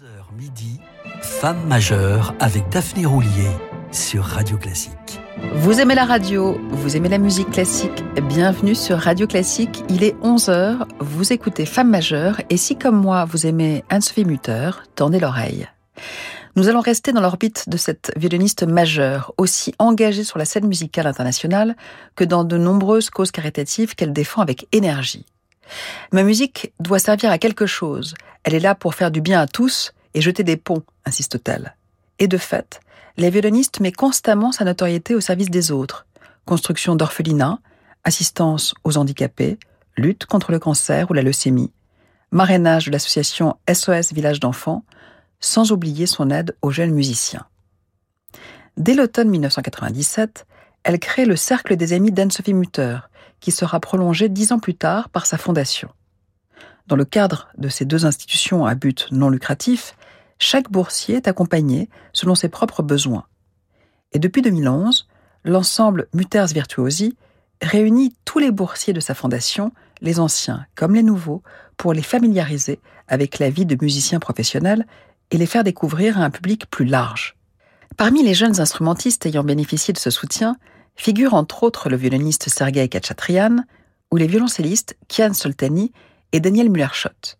11h midi, Femme majeure avec Daphné Roulier sur Radio Classique. Vous aimez la radio, vous aimez la musique classique, bienvenue sur Radio Classique, il est 11h, vous écoutez Femme majeure et si comme moi vous aimez Anne-Sophie Mutter, tendez l'oreille. Nous allons rester dans l'orbite de cette violoniste majeure, aussi engagée sur la scène musicale internationale que dans de nombreuses causes caritatives qu'elle défend avec énergie. Ma musique doit servir à quelque chose. Elle est là pour faire du bien à tous et jeter des ponts, insiste-t-elle. Et de fait, la violoniste met constamment sa notoriété au service des autres. Construction d'orphelinats, assistance aux handicapés, lutte contre le cancer ou la leucémie, marrainage de l'association SOS Village d'enfants, sans oublier son aide aux jeunes musiciens. Dès l'automne 1997, elle crée le Cercle des Amis d'Anne-Sophie Mutter, qui sera prolongé dix ans plus tard par sa fondation. Dans le cadre de ces deux institutions à but non lucratif, chaque boursier est accompagné selon ses propres besoins. Et depuis 2011, l'ensemble Mutters Virtuosi réunit tous les boursiers de sa fondation, les anciens comme les nouveaux, pour les familiariser avec la vie de musiciens professionnels et les faire découvrir à un public plus large. Parmi les jeunes instrumentistes ayant bénéficié de ce soutien, figurent entre autres le violoniste Sergei Kachatrian ou les violoncellistes Kian Soltani et Daniel Muller-Schott.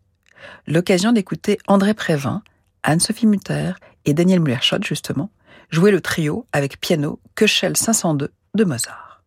L'occasion d'écouter André Prévin, Anne-Sophie Mutter et Daniel Muller-Schott, justement, jouer le trio avec piano Köchel 502 de Mozart.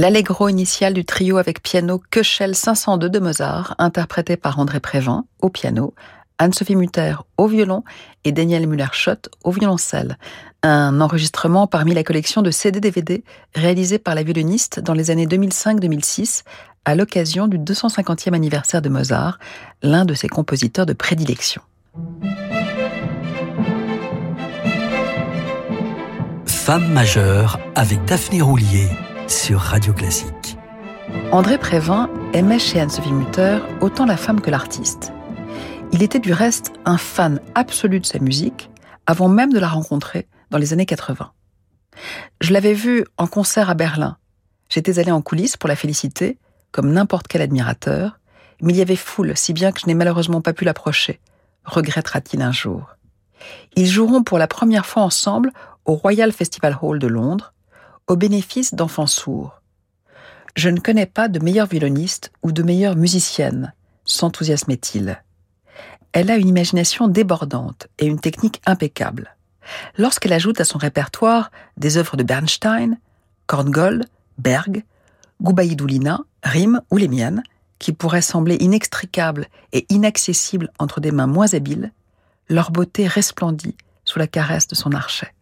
L'allegro initial du trio avec piano Köchel 502 de Mozart, interprété par André Prévin au piano, Anne-Sophie Mutter au violon et Daniel Müller-Schott au violoncelle. Un enregistrement parmi la collection de CD-DVD réalisée par la violoniste dans les années 2005-2006 à l'occasion du 250e anniversaire de Mozart, l'un de ses compositeurs de prédilection. Femme majeure avec Daphné Roulier sur Radio Classique. André Prévin aimait chez Anne-Sophie Mutter autant la femme que l'artiste. Il était du reste un fan absolu de sa musique avant même de la rencontrer dans les années 80. Je l'avais vue en concert à Berlin. J'étais allé en coulisses pour la féliciter, comme n'importe quel admirateur, mais il y avait foule, si bien que je n'ai malheureusement pas pu l'approcher, regrettera-t-il un jour. Ils joueront pour la première fois ensemble au Royal Festival Hall de Londres, au bénéfice d'enfants sourds. Je ne connais pas de meilleure violoniste ou de meilleure musicienne, s'enthousiasmait-il. Elle a une imagination débordante et une technique impeccable. Lorsqu'elle ajoute à son répertoire des œuvres de Bernstein, Korngold, Berg, Goubaïdoulina, Rime ou les miennes, qui pourraient sembler inextricables et inaccessibles entre des mains moins habiles, leur beauté resplendit sous la caresse de son archet.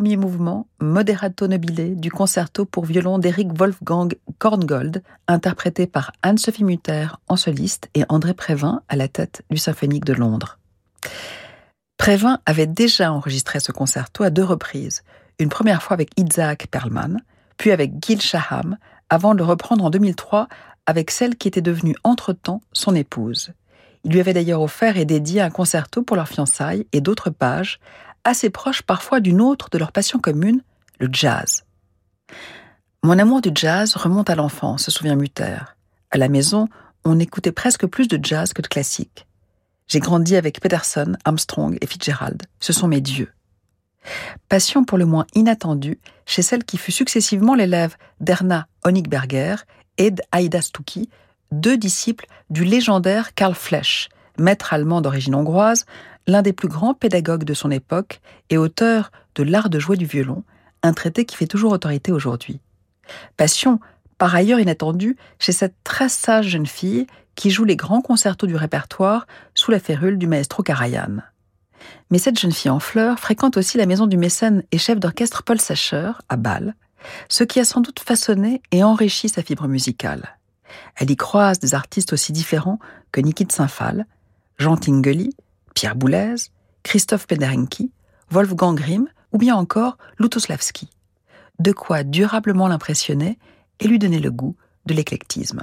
Premier mouvement, Moderato nobile, du concerto pour violon d'Eric Wolfgang Korngold, interprété par Anne-Sophie Mutter en soliste et André Prévin à la tête du Symphonique de Londres. Prévin avait déjà enregistré ce concerto à deux reprises, une première fois avec Isaac Perlman, puis avec Gil Shaham, avant de le reprendre en 2003 avec celle qui était devenue entre-temps son épouse. Il lui avait d'ailleurs offert et dédié un concerto pour leur fiançailles et d'autres pages, assez proches parfois d'une autre de leur passion commune, le jazz. Mon amour du jazz remonte à l'enfance, se souvient Mutter. À la maison, on écoutait presque plus de jazz que de classique. J'ai grandi avec Peterson, Armstrong et Fitzgerald. Ce sont mes dieux. Passion pour le moins inattendue chez celle qui fut successivement l'élève d'Erna Honigberger et d'Aida Stucki, deux disciples du légendaire Karl Flesch, maître allemand d'origine hongroise, l'un des plus grands pédagogues de son époque et auteur de L'art de jouer du violon, un traité qui fait toujours autorité aujourd'hui. Passion, par ailleurs inattendue, chez cette très sage jeune fille qui joue les grands concertos du répertoire sous la férule du maestro Karajan. Mais cette jeune fille en fleurs fréquente aussi la maison du mécène et chef d'orchestre Paul Sacher, à Bâle, ce qui a sans doute façonné et enrichi sa fibre musicale. Elle y croise des artistes aussi différents que Niki de Saint-Phal, Jean Tinguely, Pierre Boulez, Christophe Penderenki, Wolfgang Grimm ou bien encore Lutoslavski. De quoi durablement l'impressionner et lui donner le goût de l'éclectisme.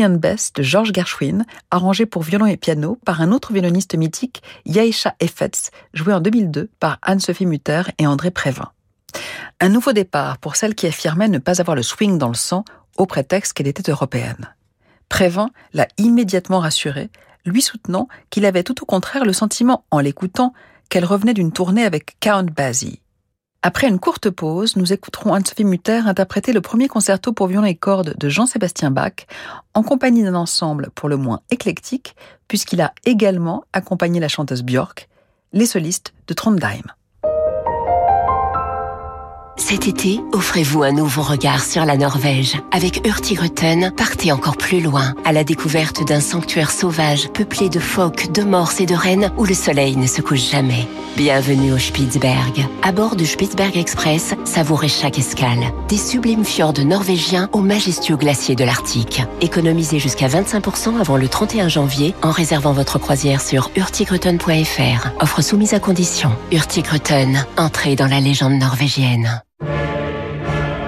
And Bess de George Gershwin, arrangé pour violon et piano par un autre violoniste mythique, Yaisha Effetz, joué en 2002 par Anne-Sophie Mutter et André Prévin. Un nouveau départ pour celle qui affirmait ne pas avoir le swing dans le sang au prétexte qu'elle était européenne. Prévin l'a immédiatement rassurée, lui soutenant qu'il avait tout au contraire le sentiment, en l'écoutant, qu'elle revenait d'une tournée avec Count Basie. Après une courte pause, nous écouterons Anne-Sophie Mutter interpréter le premier concerto pour violon et cordes de Jean-Sébastien Bach, en compagnie d'un ensemble pour le moins éclectique, puisqu'il a également accompagné la chanteuse Björk, les solistes de Trondheim. Cet été, offrez-vous un nouveau regard sur la Norvège. Avec Hurtigruten, partez encore plus loin, à la découverte d'un sanctuaire sauvage peuplé de phoques, de morses et de rennes où le soleil ne se couche jamais. Bienvenue au Spitzberg. À bord du Spitzberg Express, savourez chaque escale. Des sublimes fjords norvégiens aux majestueux glaciers de l'Arctique. Économisez jusqu'à 25% avant le 31 janvier en réservant votre croisière sur hurtigruten.fr. Offre soumise à condition. Hurtigruten, entrée dans la légende norvégienne.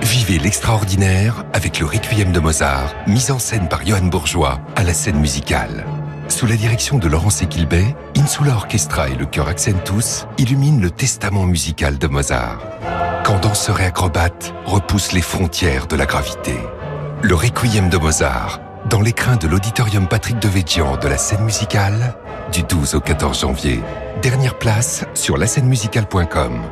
Vivez l'extraordinaire avec le Requiem de Mozart, mise en scène par Johann Bourgeois à la scène musicale. Sous la direction de Laurence Equilbet, Insula Orchestra et le chœur Accentus illuminent le testament musical de Mozart. Quand danseurs et acrobates repoussent les frontières de la gravité. Le Requiem de Mozart, dans l'écrin de l'auditorium Patrick de Védian de la scène musicale, du 12 au 14 janvier. Dernière place sur la musicale.com.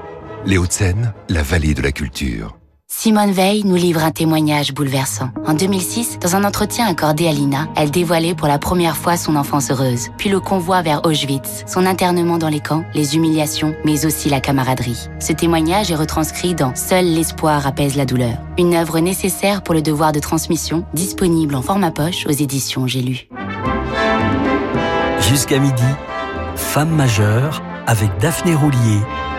Les Hauts-de-Seine, la vallée de la culture. Simone Veil nous livre un témoignage bouleversant. En 2006, dans un entretien accordé à Lina, elle dévoilait pour la première fois son enfance heureuse, puis le convoi vers Auschwitz, son internement dans les camps, les humiliations, mais aussi la camaraderie. Ce témoignage est retranscrit dans Seul l'espoir apaise la douleur, une œuvre nécessaire pour le devoir de transmission, disponible en format poche aux éditions J'ai lu. Jusqu'à midi, Femme majeure avec Daphné Roulier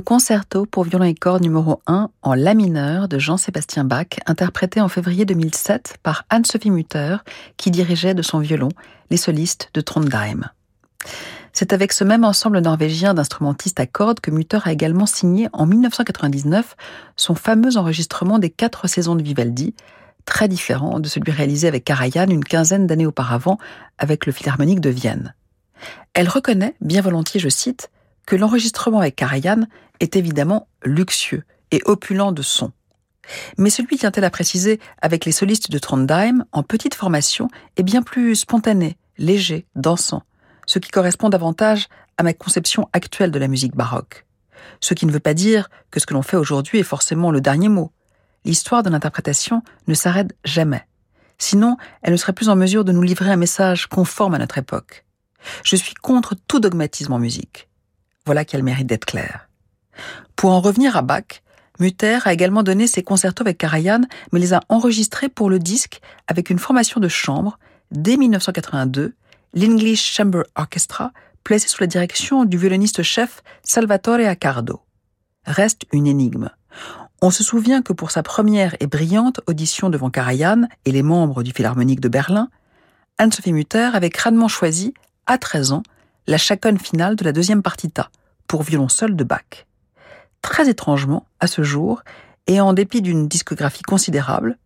Concerto pour violon et cordes numéro 1 en La mineur de Jean-Sébastien Bach, interprété en février 2007 par Anne-Sophie Mutter, qui dirigeait de son violon les solistes de Trondheim. C'est avec ce même ensemble norvégien d'instrumentistes à cordes que Mutter a également signé en 1999 son fameux enregistrement des quatre saisons de Vivaldi, très différent de celui réalisé avec Karajan une quinzaine d'années auparavant avec le Philharmonique de Vienne. Elle reconnaît, bien volontiers je cite, que l'enregistrement avec Karajan est évidemment luxueux et opulent de son. Mais celui, tient-elle à préciser, avec les solistes de Trondheim, en petite formation, est bien plus spontané, léger, dansant, ce qui correspond davantage à ma conception actuelle de la musique baroque. Ce qui ne veut pas dire que ce que l'on fait aujourd'hui est forcément le dernier mot. L'histoire de l'interprétation ne s'arrête jamais. Sinon, elle ne serait plus en mesure de nous livrer un message conforme à notre époque. Je suis contre tout dogmatisme en musique. Voilà qu'elle mérite d'être claire. Pour en revenir à Bach, Mutter a également donné ses concertos avec Karajan, mais les a enregistrés pour le disque avec une formation de chambre dès 1982, l'English Chamber Orchestra, placé sous la direction du violoniste-chef Salvatore Accardo. Reste une énigme. On se souvient que pour sa première et brillante audition devant Karajan et les membres du Philharmonique de Berlin, Anne-Sophie Mutter avait crânement choisi, à 13 ans, la chaconne finale de la deuxième partita, pour violon seul de Bach. Très étrangement, à ce jour, et en dépit d'une discographie considérable,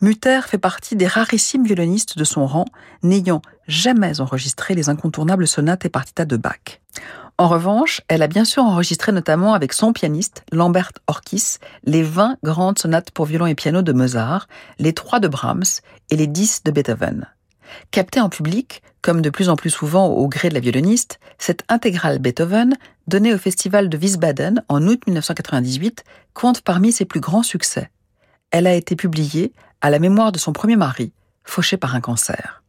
Mutter fait partie des rarissimes violonistes de son rang, n'ayant jamais enregistré les incontournables sonates et partitas de Bach. En revanche, elle a bien sûr enregistré notamment avec son pianiste, Lambert Orkis, les 20 grandes sonates pour violon et piano de Mozart, les 3 de Brahms et les 10 de Beethoven. Captée en public, comme de plus en plus souvent au gré de la violoniste, cette intégrale Beethoven, donnée au festival de Wiesbaden en août 1998, compte parmi ses plus grands succès. Elle a été publiée à la mémoire de son premier mari, fauché par un cancer.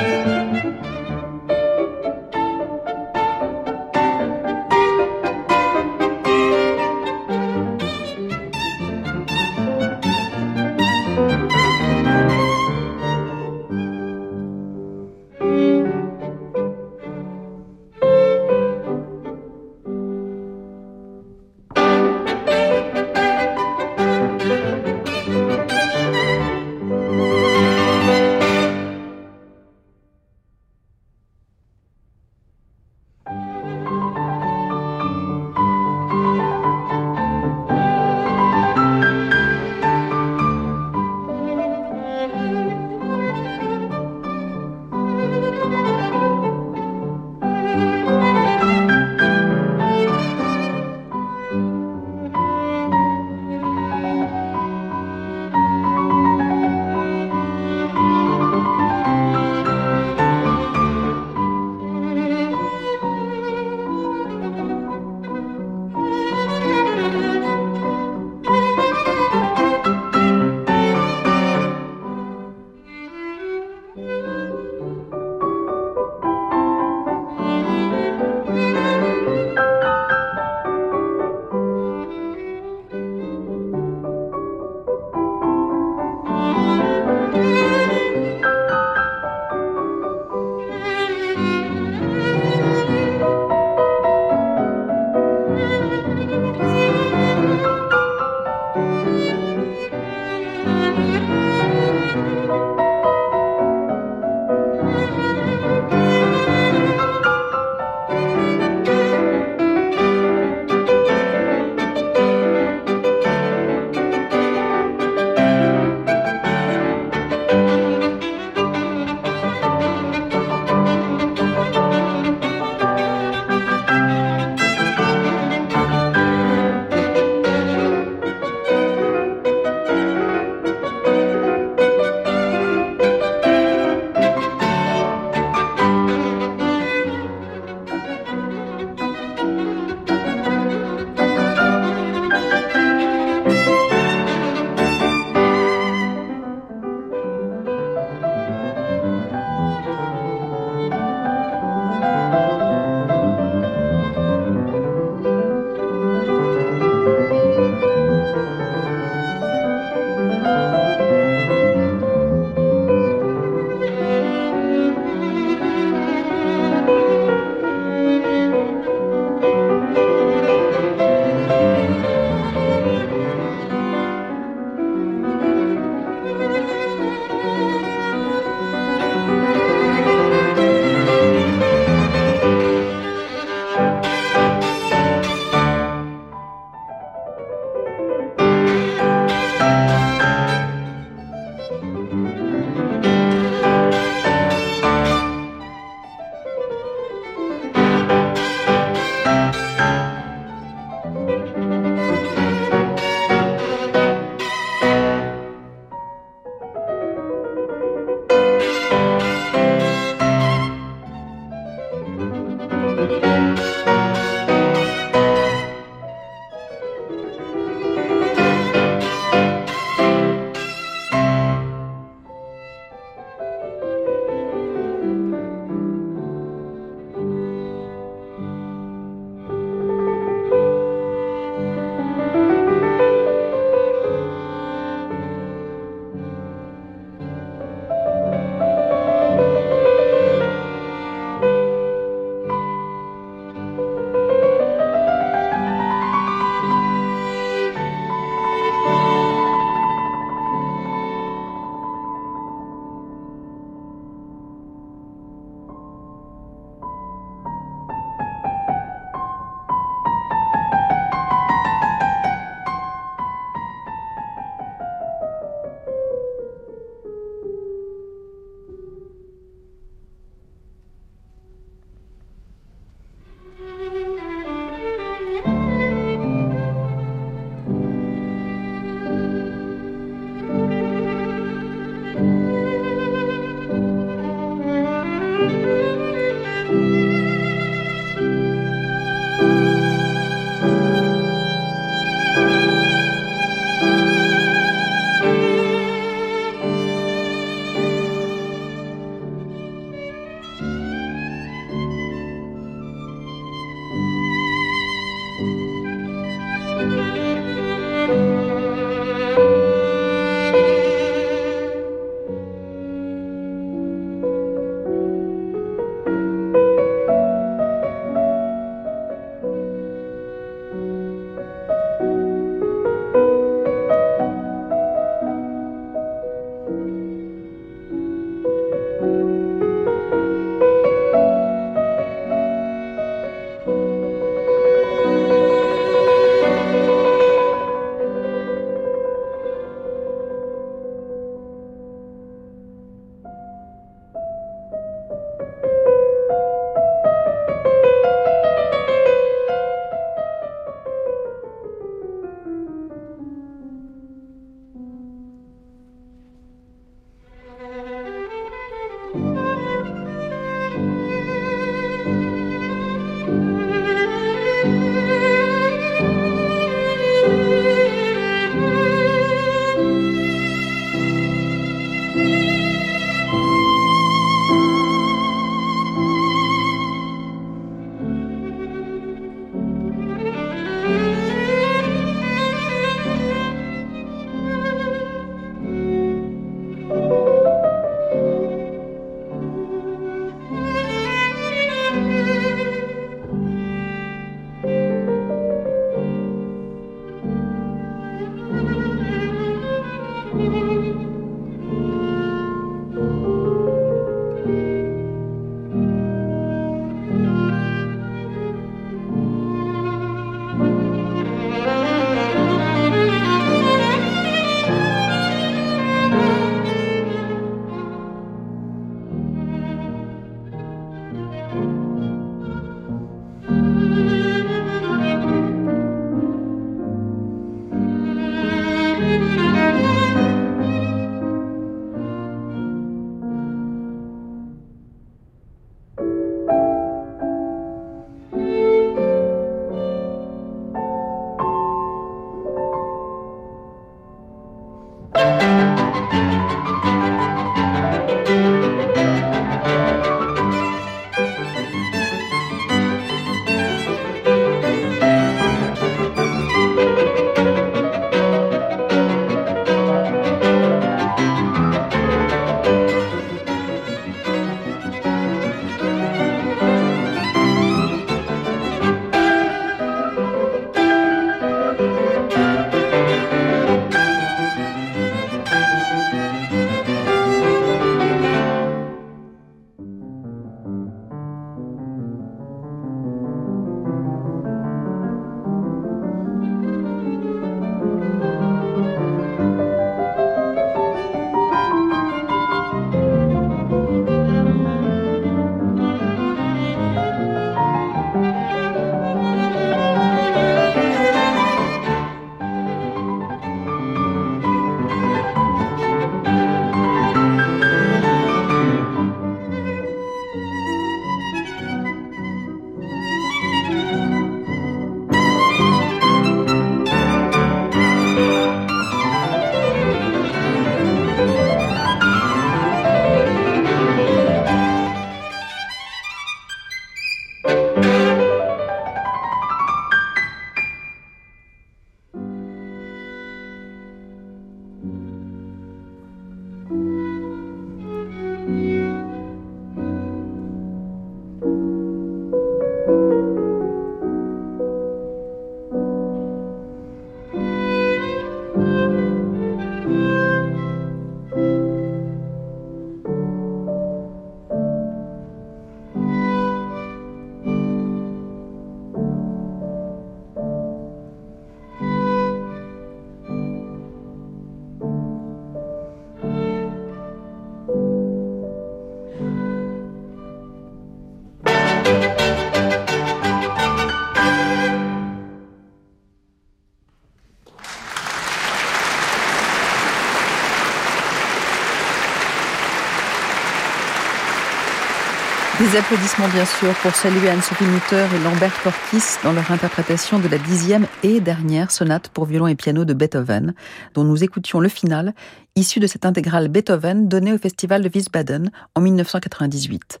Des applaudissements bien sûr pour saluer Anne-Sophie Mutter et Lambert Torquis dans leur interprétation de la dixième et dernière sonate pour violon et piano de Beethoven, dont nous écoutions le final, issu de cette intégrale Beethoven donnée au Festival de Wiesbaden en 1998.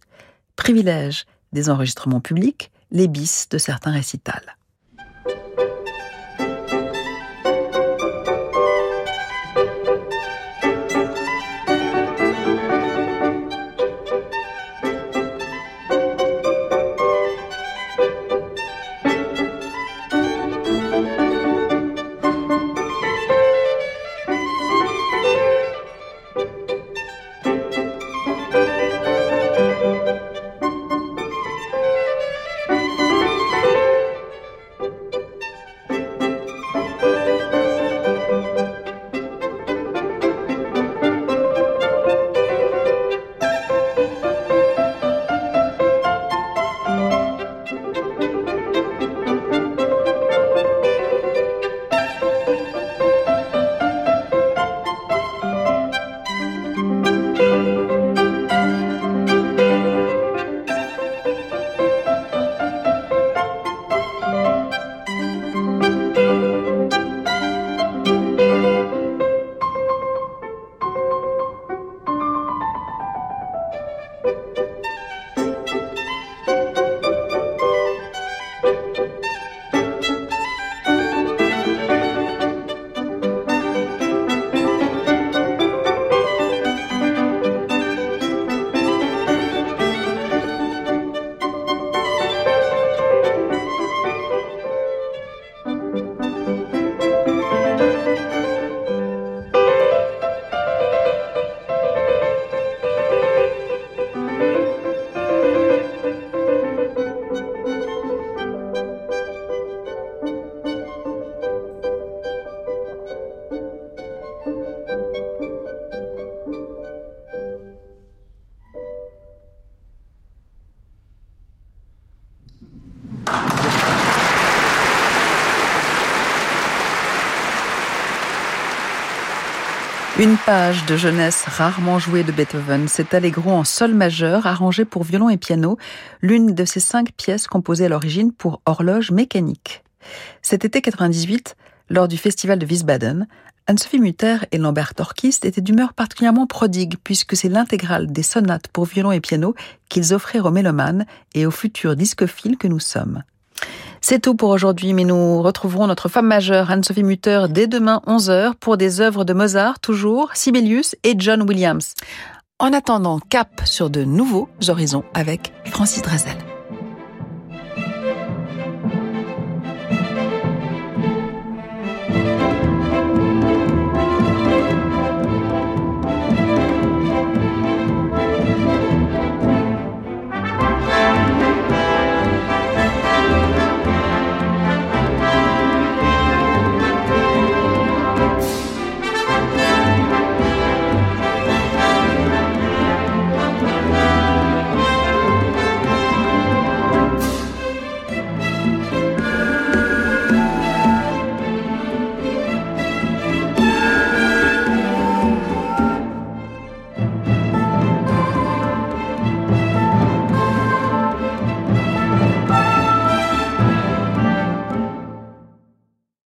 Privilège des enregistrements publics, les bis de certains récitals. Une page de jeunesse rarement jouée de Beethoven, cet allegro en sol majeur arrangé pour violon et piano, l'une de ces cinq pièces composées à l'origine pour horloge mécanique. Cet été 98, lors du festival de Wiesbaden, Anne-Sophie Mutter et Lambert Torquist étaient d'humeur particulièrement prodigue puisque c'est l'intégrale des sonates pour violon et piano qu'ils offrirent aux mélomanes et aux futurs discophiles que nous sommes. C'est tout pour aujourd'hui, mais nous retrouverons notre femme majeure, Anne-Sophie Mutter, dès demain 11h pour des œuvres de Mozart, toujours, Sibelius et John Williams. En attendant, cap sur de nouveaux horizons avec Francis Drezel.